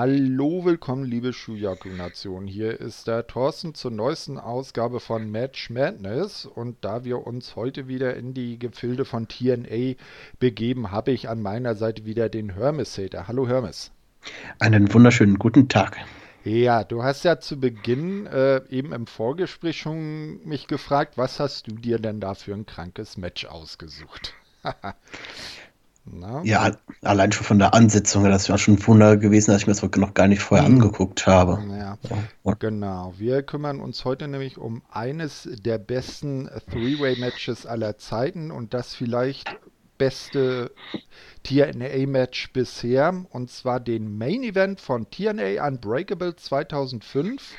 Hallo, willkommen, liebe Shuyaku-Nation. Hier ist der Thorsten zur neuesten Ausgabe von Match Madness. Und da wir uns heute wieder in die Gefilde von TNA begeben, habe ich an meiner Seite wieder den Hermes-Hater. Hallo, Hermes. Einen wunderschönen guten Tag. Ja, du hast ja zu Beginn äh, eben im Vorgespräch schon mich gefragt, was hast du dir denn da für ein krankes Match ausgesucht? Na? Ja, allein schon von der Ansetzung, das war schon ein Wunder gewesen, dass ich mir das noch gar nicht vorher mhm. angeguckt habe. Ja, ja. Genau. Wir kümmern uns heute nämlich um eines der besten Three-Way-Matches aller Zeiten und das vielleicht beste TNA-Match bisher, und zwar den Main Event von TNA Unbreakable 2005,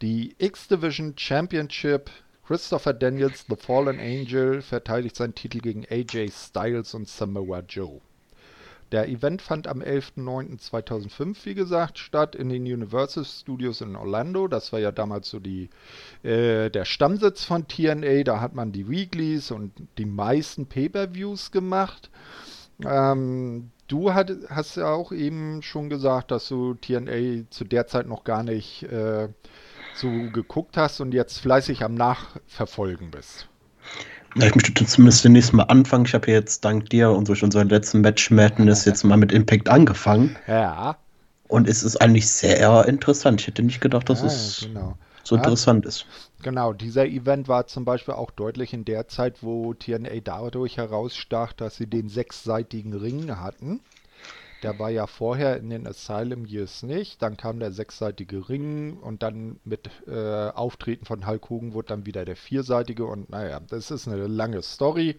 die X-Division Championship Christopher Daniels, The Fallen Angel, verteidigt seinen Titel gegen AJ Styles und Samoa Joe. Der Event fand am 11.09.2005, wie gesagt, statt in den Universal Studios in Orlando. Das war ja damals so die, äh, der Stammsitz von TNA. Da hat man die Weeklies und die meisten Pay-Per-Views gemacht. Ähm, du hat, hast ja auch eben schon gesagt, dass du TNA zu der Zeit noch gar nicht äh, so geguckt hast und jetzt fleißig am Nachverfolgen bist. Ja, ich möchte zumindest demnächst mal anfangen. Ich habe jetzt dank dir und durch unseren letzten Match Madness jetzt mal mit Impact angefangen. Ja. Und es ist eigentlich sehr interessant. Ich hätte nicht gedacht, dass ja, es genau. so ja, interessant ist. Genau, dieser Event war zum Beispiel auch deutlich in der Zeit, wo TNA dadurch herausstach, dass sie den sechsseitigen Ring hatten. Der war ja vorher in den Asylum Years nicht. Dann kam der sechsseitige Ring und dann mit äh, Auftreten von Hulk Hogan wurde dann wieder der vierseitige. Und naja, das ist eine lange Story.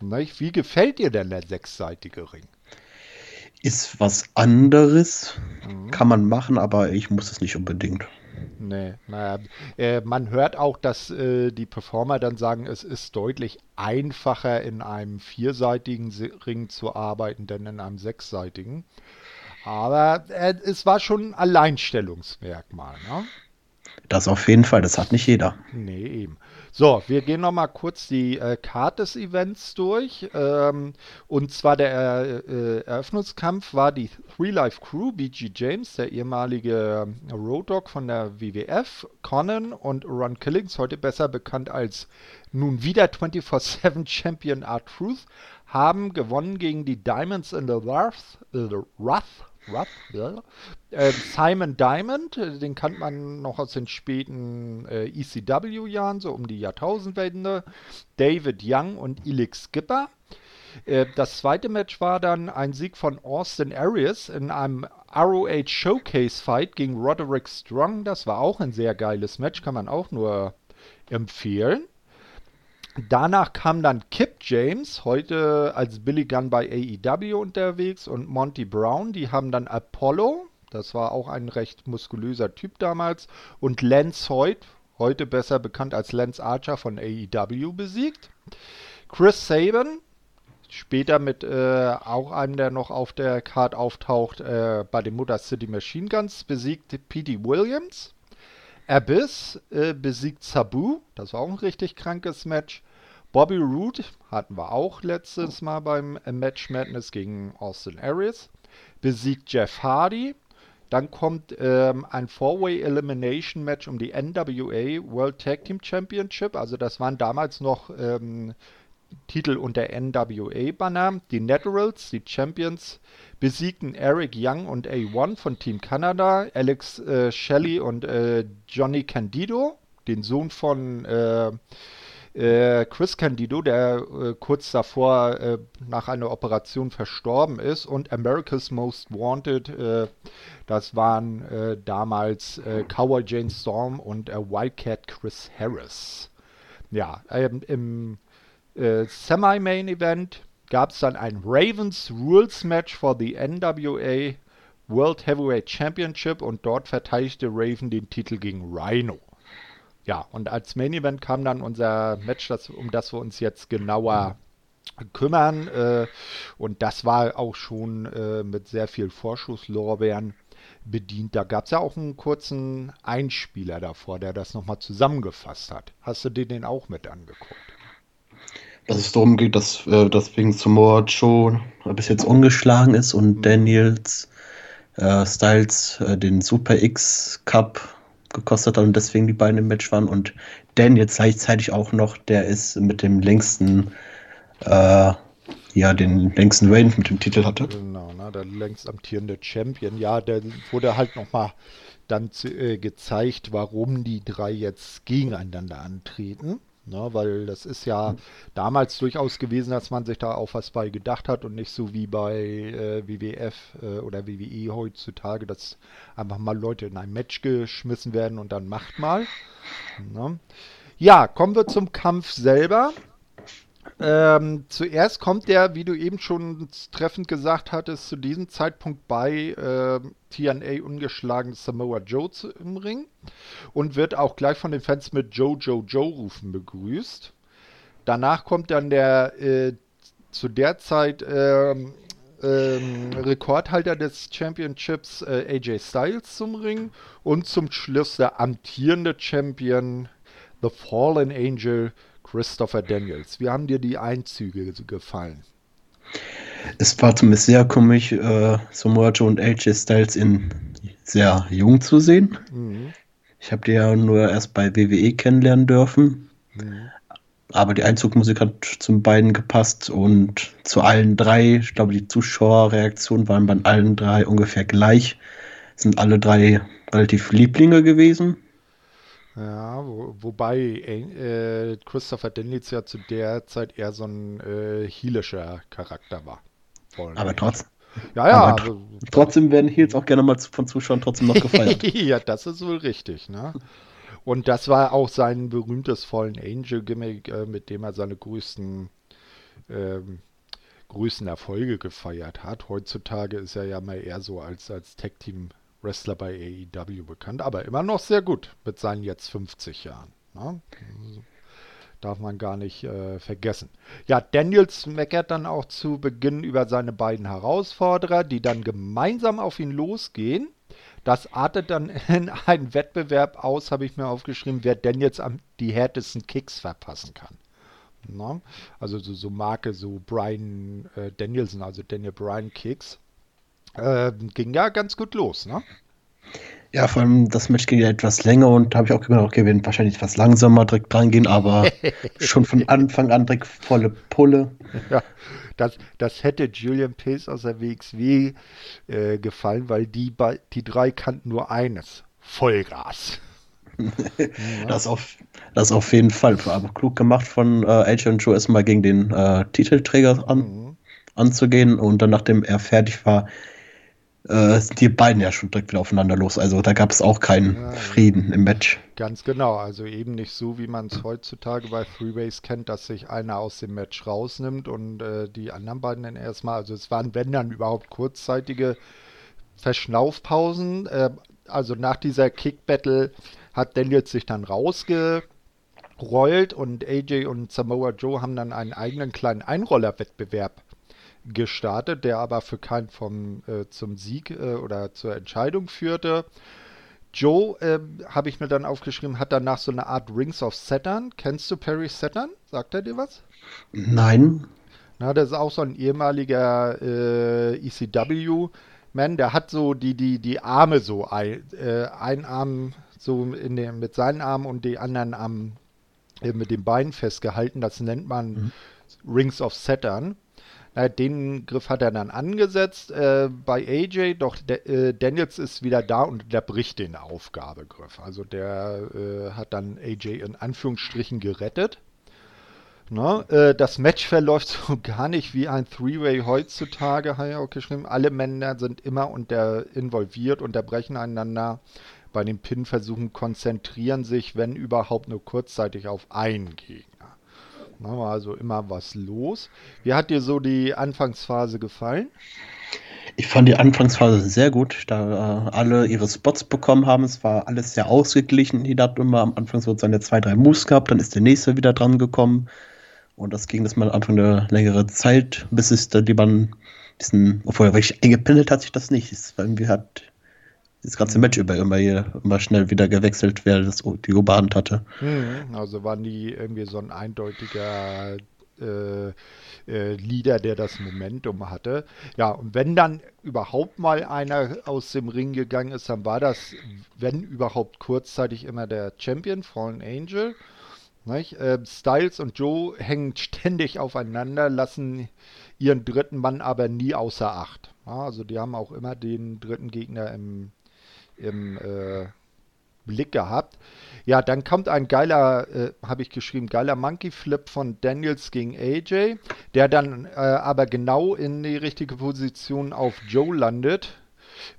Nicht? Wie gefällt dir denn der sechsseitige Ring? Ist was anderes, mhm. kann man machen, aber ich muss es nicht unbedingt. Nee, naja, äh, man hört auch, dass äh, die Performer dann sagen, es ist deutlich einfacher in einem vierseitigen Ring zu arbeiten, denn in einem sechsseitigen. Aber äh, es war schon ein Alleinstellungsmerkmal. Ne? Das auf jeden Fall, das hat nicht jeder. Nee, eben. So, wir gehen nochmal kurz die äh, Karte des Events durch. Ähm, und zwar der äh, Eröffnungskampf war die Three Life Crew, BG James, der ehemalige Road Dog von der WWF, Conan und Ron Killings, heute besser bekannt als nun wieder 24-7 Champion R-Truth, haben gewonnen gegen die Diamonds in the Wrath, äh, Wrath Ruff, ja. äh, Simon Diamond, äh, den kannte man noch aus den späten äh, ECW-Jahren, so um die Jahrtausendwende. David Young und Elix Skipper. Äh, das zweite Match war dann ein Sieg von Austin Arias in einem ROH Showcase Fight gegen Roderick Strong. Das war auch ein sehr geiles Match, kann man auch nur empfehlen. Danach kam dann Kip James, heute als Billy Gunn bei AEW unterwegs, und Monty Brown. Die haben dann Apollo, das war auch ein recht muskulöser Typ damals, und Lance Hoyt, heute besser bekannt als Lance Archer von AEW, besiegt. Chris Saban, später mit äh, auch einem, der noch auf der Card auftaucht, äh, bei den Motor City Machine Guns, besiegt Petey Williams. Abyss äh, besiegt Sabu, das war auch ein richtig krankes Match. Bobby Roode hatten wir auch letztes Mal beim Match Madness gegen Austin Aries. Besiegt Jeff Hardy. Dann kommt ähm, ein Four-Way Elimination Match um die NWA World Tag Team Championship. Also das waren damals noch ähm, Titel unter NWA-Banner. Die Naturals, die Champions, besiegten Eric Young und A1 von Team Canada, Alex äh, Shelley und äh, Johnny Candido, den Sohn von äh, äh, Chris Candido, der äh, kurz davor äh, nach einer Operation verstorben ist, und America's Most Wanted, äh, das waren äh, damals äh, Cowboy Jane Storm und Wildcat Chris Harris. Ja, ähm, im Semi-Main Event gab es dann ein Ravens Rules Match for the NWA World Heavyweight Championship und dort verteidigte Raven den Titel gegen Rhino. Ja, und als Main Event kam dann unser Match, das, um das wir uns jetzt genauer kümmern. Äh, und das war auch schon äh, mit sehr viel Vorschusslorbeeren bedient. Da gab es ja auch einen kurzen Einspieler davor, der das nochmal zusammengefasst hat. Hast du dir den auch mit angeguckt? Dass es darum geht, dass äh, das wegen Samoa Joe bis jetzt ungeschlagen ist und mhm. Daniels äh, Styles äh, den Super X Cup gekostet hat und deswegen die beiden im Match waren. Und Dan jetzt gleichzeitig auch noch, der ist mit dem längsten, äh, ja, den längsten Reign mit dem Titel hatte. Genau, ne, der längst amtierende Champion. Ja, der wurde halt nochmal dann äh, gezeigt, warum die drei jetzt gegeneinander antreten. Ne, weil das ist ja damals durchaus gewesen, dass man sich da auch was bei gedacht hat und nicht so wie bei äh, WWF äh, oder WWE heutzutage, dass einfach mal Leute in ein Match geschmissen werden und dann macht mal. Ne. Ja, kommen wir zum Kampf selber. Ähm, zuerst kommt der, wie du eben schon treffend gesagt hattest, zu diesem Zeitpunkt bei äh, TNA ungeschlagen Samoa Joe im Ring und wird auch gleich von den Fans mit Joe, Joe, Joe rufen begrüßt. Danach kommt dann der äh, zu der Zeit ähm, ähm, Rekordhalter des Championships äh, AJ Styles zum Ring und zum Schluss der amtierende Champion The Fallen Angel Christopher Daniels. Wie haben dir die Einzüge gefallen? Es war zumindest sehr komisch, äh, Samoa Joe und AJ Styles in sehr jung zu sehen. Mhm. Ich habe die ja nur erst bei WWE kennenlernen dürfen. Mhm. Aber die Einzugmusik hat zu beiden gepasst und zu allen drei, ich glaube, die Zuschauerreaktionen waren bei allen drei ungefähr gleich. Sind alle drei relativ Lieblinge gewesen. Ja, wo, wobei äh, Christopher Daniels ja zu der Zeit eher so ein äh, heelischer Charakter war. Aber trotzdem. Ja, ja. Aber also, trotzdem werden Heels auch gerne mal von Zuschauern trotzdem noch gefeiert. ja, das ist wohl richtig, ne? Und das war auch sein berühmtes Fallen Angel Gimmick, äh, mit dem er seine größten, ähm, größten Erfolge gefeiert hat. Heutzutage ist er ja mal eher so als, als Tag Team Wrestler bei AEW bekannt, aber immer noch sehr gut mit seinen jetzt 50 Jahren. Ne? Darf man gar nicht äh, vergessen. Ja, Daniels meckert dann auch zu Beginn über seine beiden Herausforderer, die dann gemeinsam auf ihn losgehen. Das artet dann in einen Wettbewerb aus, habe ich mir aufgeschrieben, wer Daniels am, die härtesten Kicks verpassen kann. Na? Also so, so Marke, so Brian äh, Danielson, also Daniel Bryan Kicks. Äh, ging ja ganz gut los, ne? Ja, vor allem das Match ging ja etwas länger und da habe ich auch gedacht, okay, wir werden wahrscheinlich etwas langsamer direkt dran gehen, aber schon von Anfang an direkt volle Pulle. Ja, das, das hätte Julian Pace aus der WXW äh, gefallen, weil die, die drei kannten nur eines: Vollgas. das, auf, das auf jeden Fall. Aber klug gemacht von äh, AJ und Joe erstmal gegen den äh, Titelträger an, mhm. anzugehen und dann, nachdem er fertig war, äh, sind die beiden ja schon direkt wieder aufeinander los. Also da gab es auch keinen ja, Frieden im Match. Ganz genau. Also eben nicht so, wie man es heutzutage bei Freeways kennt, dass sich einer aus dem Match rausnimmt und äh, die anderen beiden dann erstmal. Also es waren, wenn dann überhaupt kurzzeitige Verschnaufpausen. Äh, also nach dieser Kick-Battle hat Daniels sich dann rausgerollt und AJ und Samoa Joe haben dann einen eigenen kleinen Einroller-Wettbewerb gestartet, der aber für keinen vom äh, zum Sieg äh, oder zur Entscheidung führte. Joe, äh, habe ich mir dann aufgeschrieben, hat danach so eine Art Rings of Saturn. Kennst du Perry Saturn? Sagt er dir was? Nein. Na, das ist auch so ein ehemaliger äh, ECW-Man, der hat so die, die, die Arme so, ein, äh, Arm so in dem, mit seinen Armen und die anderen Arm äh, mit den Beinen festgehalten. Das nennt man mhm. Rings of Saturn. Äh, den Griff hat er dann angesetzt äh, bei AJ, doch de, äh, Daniels ist wieder da und unterbricht den Aufgabegriff. Also der äh, hat dann AJ in Anführungsstrichen gerettet. Ne? Äh, das Match verläuft so gar nicht wie ein Three-Way heutzutage, habe ich auch geschrieben. Alle Männer sind immer unter involviert, unterbrechen einander. Bei den Pin-Versuchen konzentrieren sich, wenn überhaupt, nur kurzzeitig auf einen Gegner. Da war also immer was los. Wie hat dir so die Anfangsphase gefallen? Ich fand die Anfangsphase sehr gut, da äh, alle ihre Spots bekommen haben. Es war alles sehr ausgeglichen. Jeder hat immer am Anfang so seine zwei, drei Moves gehabt, dann ist der nächste wieder dran gekommen. Und das ging das mal am Anfang eine längere Zeit, bis es dann ein bisschen, obwohl er wirklich eingependelt hat sich das nicht. Es irgendwie hat das ganze Match über immer, hier, immer schnell wieder gewechselt, wer das, die Oberhand hatte. Mhm, also waren die irgendwie so ein eindeutiger äh, äh, Leader, der das Momentum hatte. Ja, und wenn dann überhaupt mal einer aus dem Ring gegangen ist, dann war das, wenn überhaupt kurzzeitig immer der Champion, Fallen Angel. Äh, Styles und Joe hängen ständig aufeinander, lassen ihren dritten Mann aber nie außer Acht. Ja, also die haben auch immer den dritten Gegner im, im äh, Blick gehabt. Ja, dann kommt ein geiler, äh, habe ich geschrieben, geiler Monkey Flip von Daniels gegen AJ, der dann äh, aber genau in die richtige Position auf Joe landet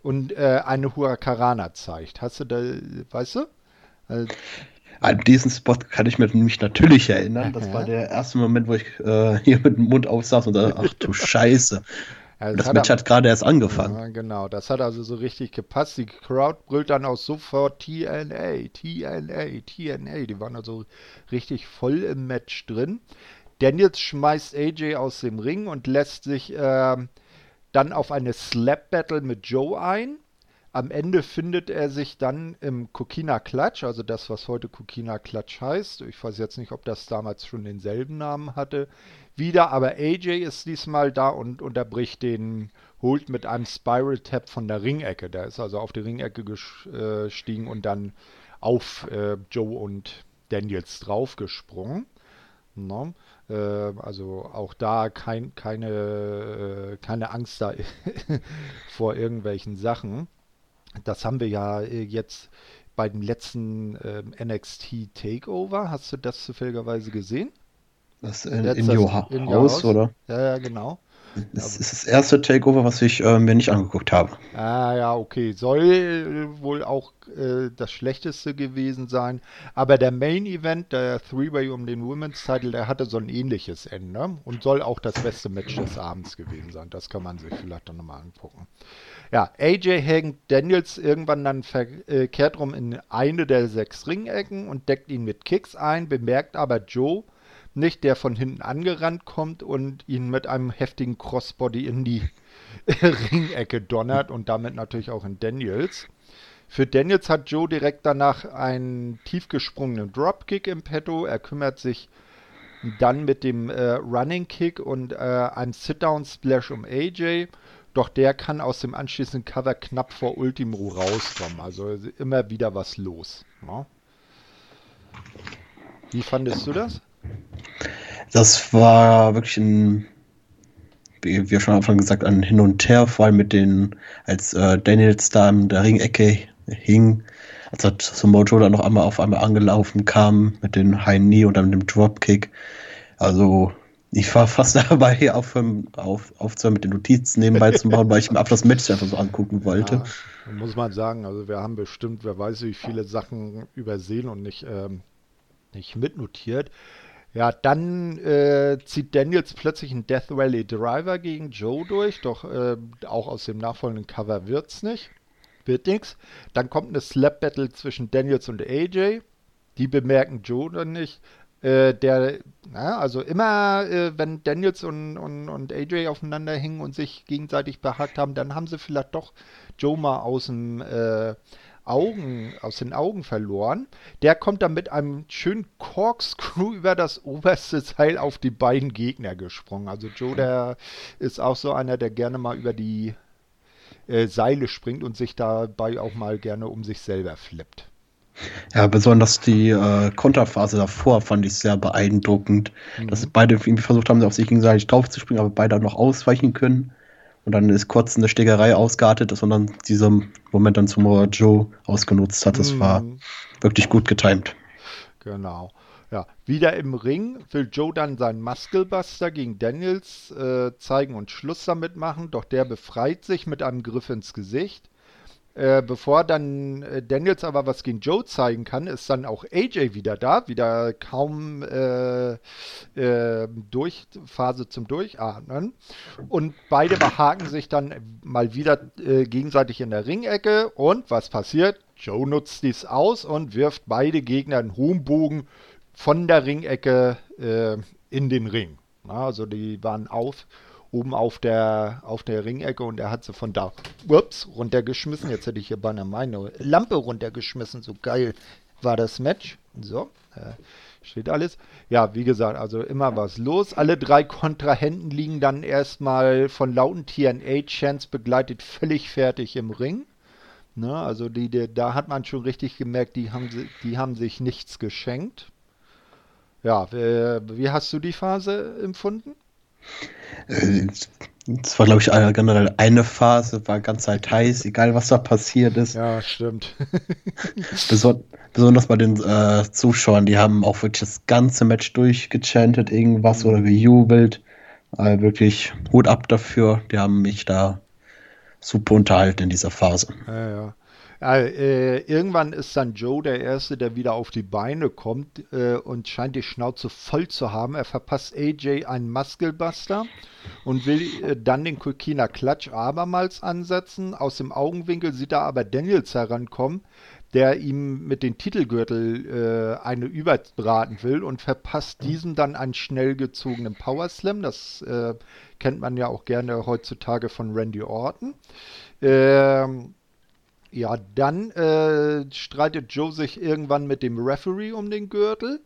und äh, eine Huracarana zeigt. Hast du da, weißt du? Äh, An diesen Spot kann ich mich natürlich erinnern. Das war der erste Moment, wo ich äh, hier mit dem Mund aufsaß und dachte, ach du Scheiße. Also das, das Match hat, hat gerade erst angefangen. Ja, genau, das hat also so richtig gepasst. Die Crowd brüllt dann auch sofort TNA, TNA, TNA. Die waren also richtig voll im Match drin. Daniels schmeißt AJ aus dem Ring und lässt sich äh, dann auf eine Slap Battle mit Joe ein. Am Ende findet er sich dann im Kokina Klatsch, also das, was heute Kokina Klatsch heißt. Ich weiß jetzt nicht, ob das damals schon denselben Namen hatte wieder, aber AJ ist diesmal da und unterbricht den Holt mit einem Spiral Tap von der Ringecke. Der ist also auf die Ringecke gestiegen und dann auf äh, Joe und Daniels draufgesprungen. No? Äh, also auch da kein, keine, äh, keine Angst da vor irgendwelchen Sachen. Das haben wir ja äh, jetzt bei dem letzten ähm, NXT Takeover. Hast du das zufälligerweise gesehen? Das in, in, Your in House, oder? Ja, ja, genau. Das ist das erste Takeover, was ich äh, mir nicht angeguckt habe. Ah ja, okay. Soll wohl auch äh, das schlechteste gewesen sein. Aber der Main Event, der Three-Way um den Women's Title, der hatte so ein ähnliches Ende und soll auch das beste Match des Abends gewesen sein. Das kann man sich vielleicht dann nochmal angucken. Ja, AJ hängt Daniels irgendwann dann verkehrt rum in eine der sechs Ringecken und deckt ihn mit Kicks ein, bemerkt aber Joe, nicht, der von hinten angerannt kommt und ihn mit einem heftigen Crossbody in die Ringecke donnert und damit natürlich auch in Daniels. Für Daniels hat Joe direkt danach einen tiefgesprungenen Dropkick im Petto. Er kümmert sich dann mit dem äh, Running Kick und äh, einem Sit-Down Splash um AJ. Doch der kann aus dem anschließenden Cover knapp vor Ultimo rauskommen. Also immer wieder was los. Ne? Wie fandest du das? Das war wirklich ein, wie wir schon am Anfang gesagt, ein Hin und Her, vor allem mit den, als äh, Daniels da in der Ringecke hing, als er zum Mojo dann noch einmal auf einmal angelaufen kam mit den High Knee und dann mit dem Dropkick. Also ich war fast dabei, auf, auf, aufzuhören mit den Notizen nebenbei zu machen, weil ich mir ab das Match einfach so angucken wollte. Ja, muss man sagen, also wir haben bestimmt, wer weiß wie viele Sachen übersehen und nicht, ähm, nicht mitnotiert. Ja, dann äh, zieht Daniels plötzlich einen Death Rally Driver gegen Joe durch, doch äh, auch aus dem nachfolgenden Cover wird's nicht. Wird nichts. Dann kommt eine Slap Battle zwischen Daniels und AJ. Die bemerken Joe dann nicht. Äh, der, na, also immer, äh, wenn Daniels und, und, und AJ aufeinander hingen und sich gegenseitig behagt haben, dann haben sie vielleicht doch Joe mal aus dem äh, Augen, aus den Augen verloren. Der kommt dann mit einem schönen Corkscrew über das oberste Teil auf die beiden Gegner gesprungen. Also Joe, der ist auch so einer, der gerne mal über die äh, Seile springt und sich dabei auch mal gerne um sich selber flippt. Ja, besonders die äh, Konterphase davor fand ich sehr beeindruckend, mhm. dass beide irgendwie versucht haben, auf sich gegenseitig draufzuspringen, aber beide noch ausweichen können. Und dann ist kurz eine Stegerei ausgeartet, dass man dann diesen Moment dann zum Joe ausgenutzt hat. Das mhm. war wirklich gut getimt. Genau. Ja, wieder im Ring will Joe dann seinen Musclebuster gegen Daniels äh, zeigen und Schluss damit machen, doch der befreit sich mit einem Griff ins Gesicht. Äh, bevor dann äh, Daniels aber was gegen Joe zeigen kann, ist dann auch AJ wieder da, wieder kaum äh, äh, durch, Phase zum Durchatmen. Und beide behaken sich dann mal wieder äh, gegenseitig in der Ringecke. Und was passiert? Joe nutzt dies aus und wirft beide Gegner einen hohen Bogen von der Ringecke in den Ring. Also die waren auf oben auf der, auf der Ringecke und er hat sie von da ups, runtergeschmissen. Jetzt hätte ich hier beinahe meine Lampe runtergeschmissen. So geil war das Match. So, äh, Steht alles. Ja, wie gesagt, also immer was los. Alle drei Kontrahenten liegen dann erstmal von lauten TNA-Chants begleitet völlig fertig im Ring. Ne, also die, die, da hat man schon richtig gemerkt, die haben, die haben sich nichts geschenkt. Ja, äh, wie hast du die Phase empfunden? Äh, es war, glaube ich, generell eine Phase, war ganz halt heiß, egal was da passiert ist. Ja, stimmt. Beson besonders bei den äh, Zuschauern, die haben auch wirklich das ganze Match durchgechantet, irgendwas mhm. oder gejubelt. Also wirklich Hut ab dafür. Die haben mich da super unterhalten in dieser Phase. Ja, ja. Äh, irgendwann ist dann Joe der Erste, der wieder auf die Beine kommt äh, und scheint die Schnauze voll zu haben. Er verpasst AJ einen Muskelbuster und will äh, dann den Kokina Klatsch abermals ansetzen. Aus dem Augenwinkel sieht er aber Daniels herankommen, der ihm mit dem Titelgürtel äh, eine überbraten will und verpasst diesem dann einen schnell gezogenen Power Slam. Das äh, kennt man ja auch gerne heutzutage von Randy Orton. Ähm, ja, dann äh, streitet Joe sich irgendwann mit dem Referee um den Gürtel,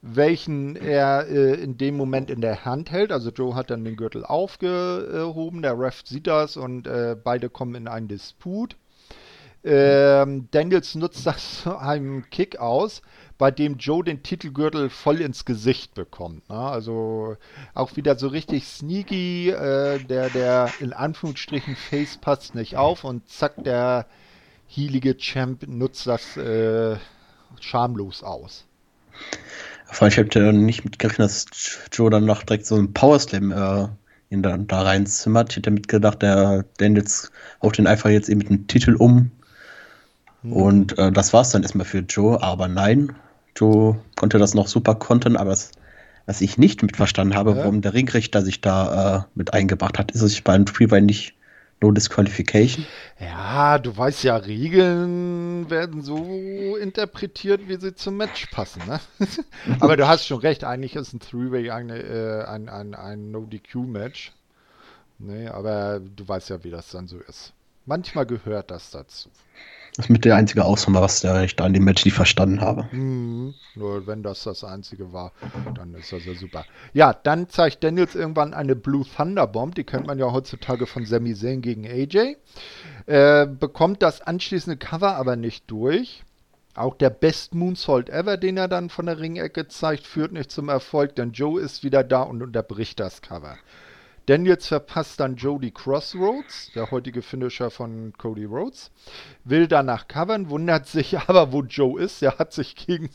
welchen er äh, in dem Moment in der Hand hält. Also Joe hat dann den Gürtel aufgehoben, der Ref sieht das und äh, beide kommen in einen Disput. Ähm, Daniels nutzt das zu einem Kick aus, bei dem Joe den Titelgürtel voll ins Gesicht bekommt. Ne? Also auch wieder so richtig sneaky, äh, der, der in Anführungsstrichen Face passt nicht auf und zack, der hielige Champ nutzt das äh, schamlos aus. Vor allem, ich hätte nicht mitgerechnet, dass Joe dann noch direkt so einen Powerslam äh, in da, da reinzimmert. Ich hätte mitgedacht, der Daniels haut den einfach jetzt eben mit dem Titel um. Hm. Und äh, das es dann erstmal für Joe, aber nein, Joe konnte das noch super kontern, aber das, was ich nicht mitverstanden habe, ja. warum der Ringrichter sich da äh, mit eingebracht hat, ist es beim Freeway nicht No Disqualification? Ja, du weißt ja, Regeln werden so interpretiert, wie sie zum Match passen. Ne? Aber du hast schon recht, eigentlich ist ein Three-Way äh, ein, ein, ein No-DQ-Match. Nee, aber du weißt ja, wie das dann so ist. Manchmal gehört das dazu. Das ist mit der einzige Ausnahme, was ich da an dem Match nicht verstanden habe. Mhm. Nur wenn das das einzige war, dann ist das ja super. Ja, dann zeigt Daniels irgendwann eine Blue Thunder Bomb. Die kennt man ja heutzutage von Sami Zayn gegen AJ. Äh, bekommt das anschließende Cover aber nicht durch. Auch der Best Moonsault ever, den er dann von der Ringecke zeigt, führt nicht zum Erfolg, denn Joe ist wieder da und unterbricht das Cover. Daniels verpasst dann Jody Crossroads, der heutige Finisher von Cody Rhodes, will danach covern, wundert sich aber, wo Joe ist. Der hat sich gegen,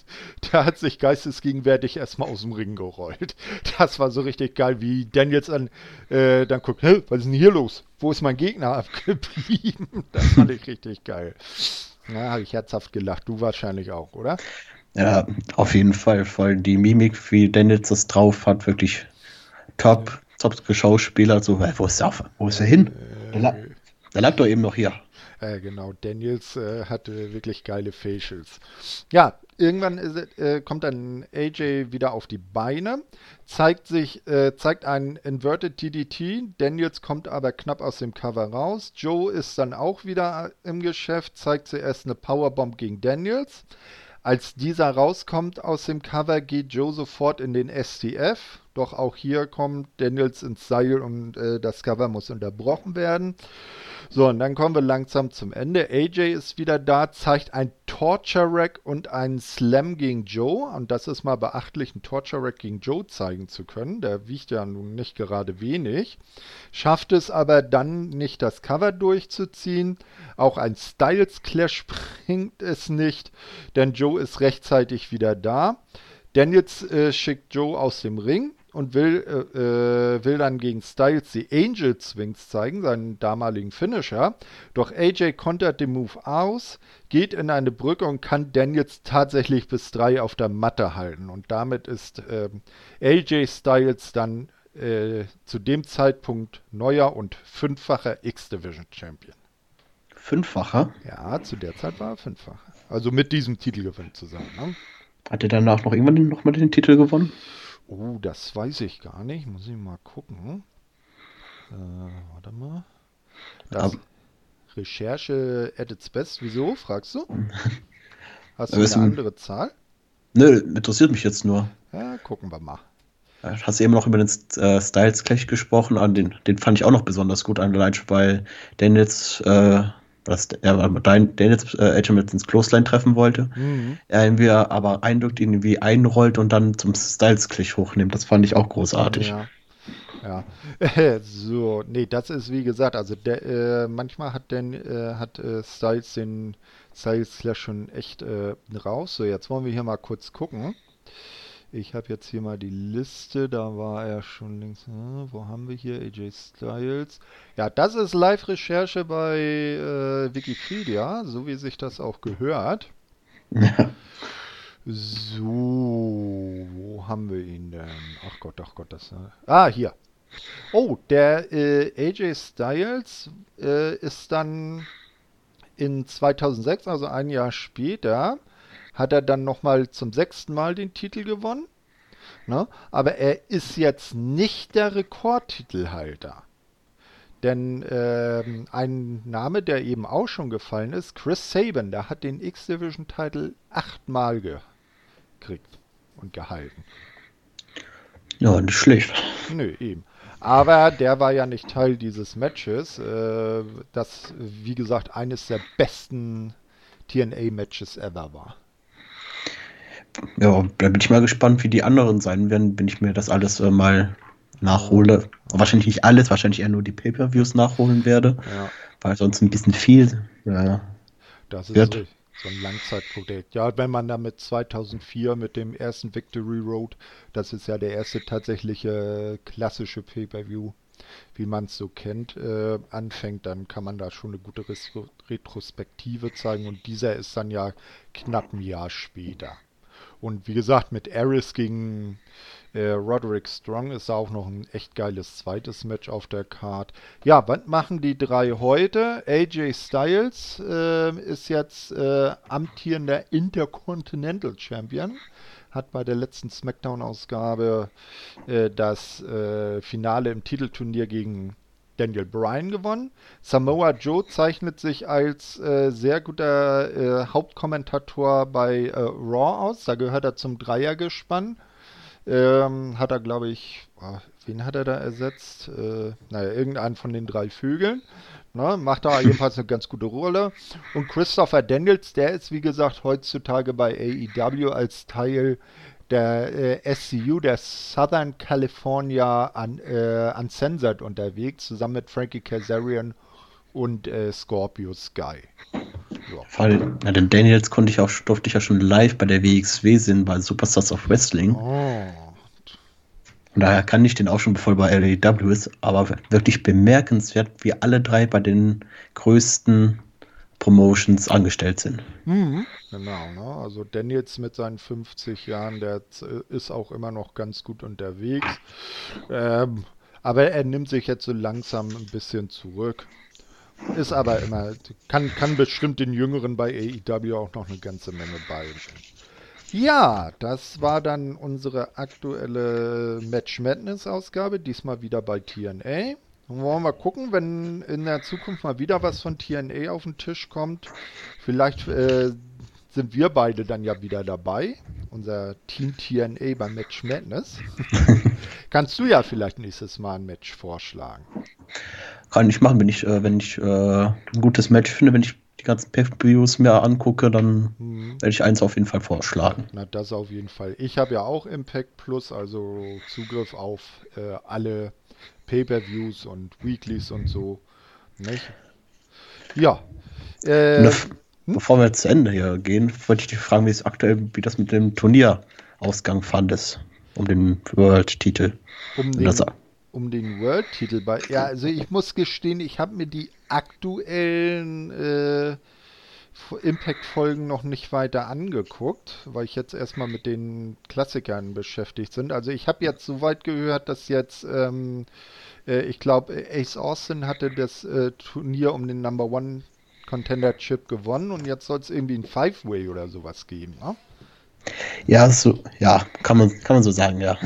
der hat sich geistesgegenwärtig erstmal aus dem Ring gerollt. Das war so richtig geil, wie Daniels an, äh, dann guckt, Hä, was ist denn hier los? Wo ist mein Gegner abgeblieben? Das fand ich richtig geil. Na, habe ich herzhaft gelacht. Du wahrscheinlich auch, oder? Ja, auf jeden Fall. Voll die Mimik, wie Daniels das drauf hat, wirklich top. Schauspieler, so, wo ist der, wo ist er hin? Der, lag, der lag doch eben noch hier. Äh, genau, Daniels äh, hatte wirklich geile Facials. Ja, irgendwann ist, äh, kommt dann AJ wieder auf die Beine, zeigt sich, äh, zeigt einen Inverted TDT. Daniels kommt aber knapp aus dem Cover raus. Joe ist dann auch wieder im Geschäft, zeigt zuerst eine Powerbomb gegen Daniels. Als dieser rauskommt aus dem Cover, geht Joe sofort in den STF. Doch auch hier kommt Daniels ins Seil und äh, das Cover muss unterbrochen werden. So, und dann kommen wir langsam zum Ende. AJ ist wieder da, zeigt ein Torture Rack und einen Slam gegen Joe. Und das ist mal beachtlich, ein Torture Rack gegen Joe zeigen zu können. Der wiegt ja nun nicht gerade wenig. Schafft es aber dann nicht, das Cover durchzuziehen. Auch ein Styles Clash bringt es nicht, denn Joe ist rechtzeitig wieder da. Daniels äh, schickt Joe aus dem Ring und will, äh, äh, will dann gegen Styles die Angel Swings zeigen, seinen damaligen Finisher. Doch AJ kontert den Move aus, geht in eine Brücke und kann Daniels tatsächlich bis drei auf der Matte halten. Und damit ist äh, AJ Styles dann äh, zu dem Zeitpunkt neuer und fünffacher X-Division Champion. Fünffacher? Ja, zu der Zeit war er fünffacher. Also mit diesem Titelgewinn zusammen. Ne? Hat er danach noch irgendwann noch mal den Titel gewonnen? Oh, das weiß ich gar nicht. Muss ich mal gucken. Äh, warte mal. Das Recherche at its best. Wieso, fragst du? Hast du eine andere Zahl? Nö, interessiert mich jetzt nur. Ja, gucken wir mal. Hast du eben noch über den äh, Styles Clash gesprochen? An den, den fand ich auch noch besonders gut, allein weil Daniels, äh, was, er Daniels äh, Edge mit ins Clothesline treffen wollte. Mhm. Er irgendwie aber eindrückt, irgendwie einrollt und dann zum Styles Clash hochnimmt. Das fand ich auch großartig. Ja. Ja, so, nee, das ist wie gesagt, also der, äh, manchmal hat denn äh, hat äh, Styles den Styles Clash schon echt äh, raus. So, jetzt wollen wir hier mal kurz gucken. Ich habe jetzt hier mal die Liste, da war er schon links. Hm, wo haben wir hier AJ Styles? Ja, das ist Live-Recherche bei äh, Wikipedia, so wie sich das auch gehört. Ja. So, wo haben wir ihn denn? Ach Gott, ach Gott, das. Ah, hier. Oh, der äh, AJ Styles äh, ist dann in 2006, also ein Jahr später, hat er dann nochmal zum sechsten Mal den Titel gewonnen. Ne? Aber er ist jetzt nicht der Rekordtitelhalter. Denn äh, ein Name, der eben auch schon gefallen ist, Chris Saban, der hat den X-Division-Titel achtmal gekriegt und gehalten. Ja, nicht schlecht. Nö, eben. Aber der war ja nicht Teil dieses Matches, äh, das, wie gesagt, eines der besten TNA-Matches ever war. Ja, da bin ich mal gespannt, wie die anderen sein werden, wenn ich mir das alles äh, mal nachhole. Wahrscheinlich nicht alles, wahrscheinlich eher nur die Pay-Per-Views nachholen werde, ja. weil sonst ein bisschen viel ja, das ist wird. so ein Langzeitprojekt. Ja, wenn man da mit 2004 mit dem ersten Victory Road, das ist ja der erste tatsächliche klassische Pay-Per-View, wie man es so kennt, äh, anfängt, dann kann man da schon eine gute Retrospektive zeigen und dieser ist dann ja knapp ein Jahr später. Und wie gesagt, mit Aris gegen äh, Roderick Strong ist auch noch ein echt geiles zweites Match auf der Card. Ja, was machen die drei heute? AJ Styles äh, ist jetzt äh, amtierender Intercontinental Champion. Hat bei der letzten SmackDown-Ausgabe äh, das äh, Finale im Titelturnier gegen Daniel Bryan gewonnen. Samoa Joe zeichnet sich als äh, sehr guter äh, Hauptkommentator bei äh, Raw aus. Da gehört er zum Dreiergespann. Ähm, hat er, glaube ich, oh, wen hat er da ersetzt? Äh, naja, irgendeinen von den drei Vögeln. Ne, macht da jedenfalls eine ganz gute Rolle. Und Christopher Daniels, der ist wie gesagt heutzutage bei AEW als Teil der äh, SCU, der Southern California un, äh, Uncensored unterwegs, zusammen mit Frankie Kazarian und äh, Scorpio Sky. Ja. Weil, ja, den Daniels konnte ich auch, durfte ich ja schon live bei der WXW sehen, bei Superstars of Wrestling. Oh. Und daher kann ich den auch schon, bevor bei LAW ist, aber wirklich bemerkenswert, wie alle drei bei den größten Promotions angestellt sind. Mhm. Genau, ne? also Daniels mit seinen 50 Jahren, der ist auch immer noch ganz gut unterwegs. Ähm, aber er nimmt sich jetzt so langsam ein bisschen zurück. Ist aber immer, kann, kann bestimmt den Jüngeren bei AEW auch noch eine ganze Menge beibringen. Ja, das war dann unsere aktuelle Match Madness Ausgabe, diesmal wieder bei TNA. Dann wollen wir gucken, wenn in der Zukunft mal wieder was von TNA auf den Tisch kommt. Vielleicht äh, sind wir beide dann ja wieder dabei. Unser Team TNA beim Match Madness. Kannst du ja vielleicht nächstes Mal ein Match vorschlagen. Kann ich machen, wenn ich, äh, wenn ich äh, ein gutes Match finde, wenn ich die ganzen Pay-Views mir angucke, dann mhm. werde ich eins auf jeden Fall vorschlagen. Na, das auf jeden Fall. Ich habe ja auch Impact Plus, also Zugriff auf äh, alle Pay-per-Views und Weeklies und so. Nicht? Ja. Äh, hm? Bevor wir zu Ende hier gehen, wollte ich dich fragen, wie es aktuell, wie das mit dem Turnierausgang fandest, um den World-Titel. Um den, um den World-Titel bei. Ja, also ich muss gestehen, ich habe mir die aktuellen äh, Impact-Folgen noch nicht weiter angeguckt, weil ich jetzt erstmal mit den Klassikern beschäftigt bin. Also ich habe jetzt soweit gehört, dass jetzt, ähm, äh, ich glaube, Ace Austin hatte das äh, Turnier um den Number One Contender Chip gewonnen und jetzt soll es irgendwie ein Five-Way oder sowas geben, ne? Ja, so, ja, kann man, kann man so sagen, ja.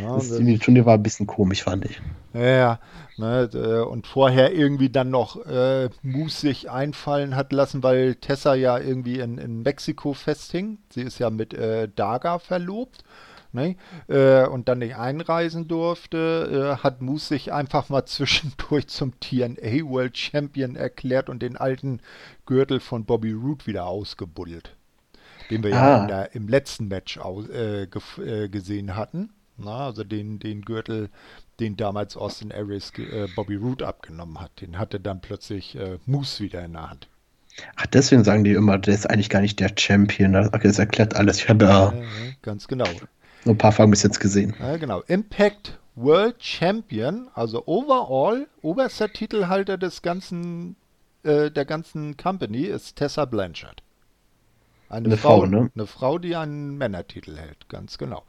Ja, das, das Turnier war ein bisschen komisch, fand ich. Ja, ne, äh, und vorher irgendwie dann noch äh, Moose sich einfallen hat lassen, weil Tessa ja irgendwie in, in Mexiko festhing. Sie ist ja mit äh, Daga verlobt. Ne? Äh, und dann nicht einreisen durfte, äh, hat Moose sich einfach mal zwischendurch zum TNA World Champion erklärt und den alten Gürtel von Bobby Roode wieder ausgebuddelt. Den wir ah. ja der, im letzten Match aus, äh, äh, gesehen hatten. Na, also den, den Gürtel, den damals Austin Aries äh, Bobby Roode abgenommen hat. Den hatte dann plötzlich äh, Moose wieder in der Hand. Ach, deswegen sagen die immer, der ist eigentlich gar nicht der Champion. Das erklärt alles. Ich habe ja, ganz genau. Nur ein paar Fragen bis jetzt gesehen. Ja, genau. Impact World Champion, also overall, oberster Titelhalter des ganzen, äh, der ganzen Company ist Tessa Blanchard. Eine, eine Frau, Frau, ne? Eine Frau, die einen Männertitel hält, ganz genau.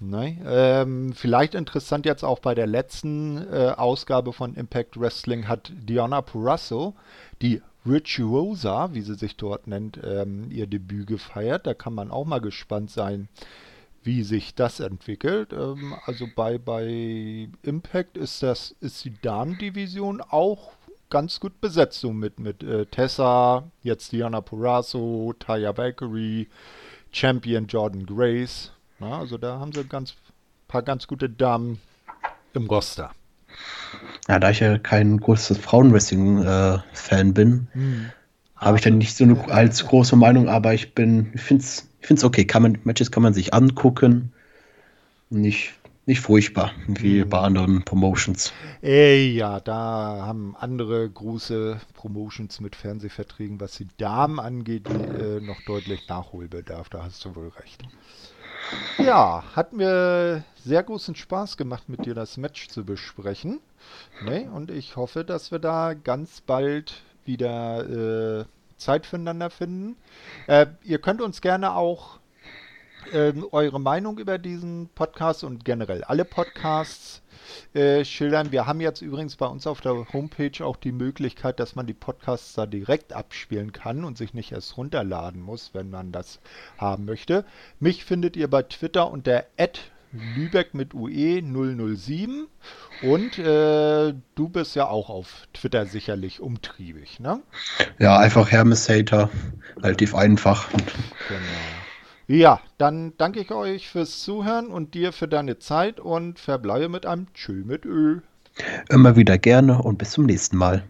Nein, ähm, vielleicht interessant jetzt auch bei der letzten äh, Ausgabe von Impact Wrestling hat Diana Purasso die Virtuosa, wie sie sich dort nennt, ähm, ihr Debüt gefeiert. Da kann man auch mal gespannt sein, wie sich das entwickelt. Ähm, also bei, bei Impact ist das ist die Damendivision auch ganz gut besetzt, so mit, mit äh, Tessa, jetzt Diana Purasso, Taya Valkyrie, Champion Jordan Grace. Na, also da haben sie ganz paar ganz gute Damen im Roster. Ja, da ich ja kein großes Frauenwrestling-Fan äh, bin, hm. habe ich dann nicht so eine allzu große Meinung, aber ich bin, ich finde es ich finde es okay. Kann man, Matches kann man sich angucken. Nicht, nicht furchtbar, wie mhm. bei anderen Promotions. Ey, ja, da haben andere große Promotions mit Fernsehverträgen, was die Damen angeht, die, äh, noch deutlich Nachholbedarf. Da hast du wohl recht. Ja, hat mir sehr großen Spaß gemacht, mit dir das Match zu besprechen. Ne? Und ich hoffe, dass wir da ganz bald wieder äh, Zeit füreinander finden. Äh, ihr könnt uns gerne auch äh, eure Meinung über diesen Podcast und generell alle Podcasts äh, schildern. Wir haben jetzt übrigens bei uns auf der Homepage auch die Möglichkeit, dass man die Podcasts da direkt abspielen kann und sich nicht erst runterladen muss, wenn man das haben möchte. Mich findet ihr bei Twitter unter Lübeck mit UE 007. Und äh, du bist ja auch auf Twitter sicherlich umtriebig, ne? Ja, einfach Hermes Hater. Relativ einfach. Genau. Ja, dann danke ich euch fürs Zuhören und dir für deine Zeit und verbleibe mit einem Tschö mit Ö. Immer wieder gerne und bis zum nächsten Mal.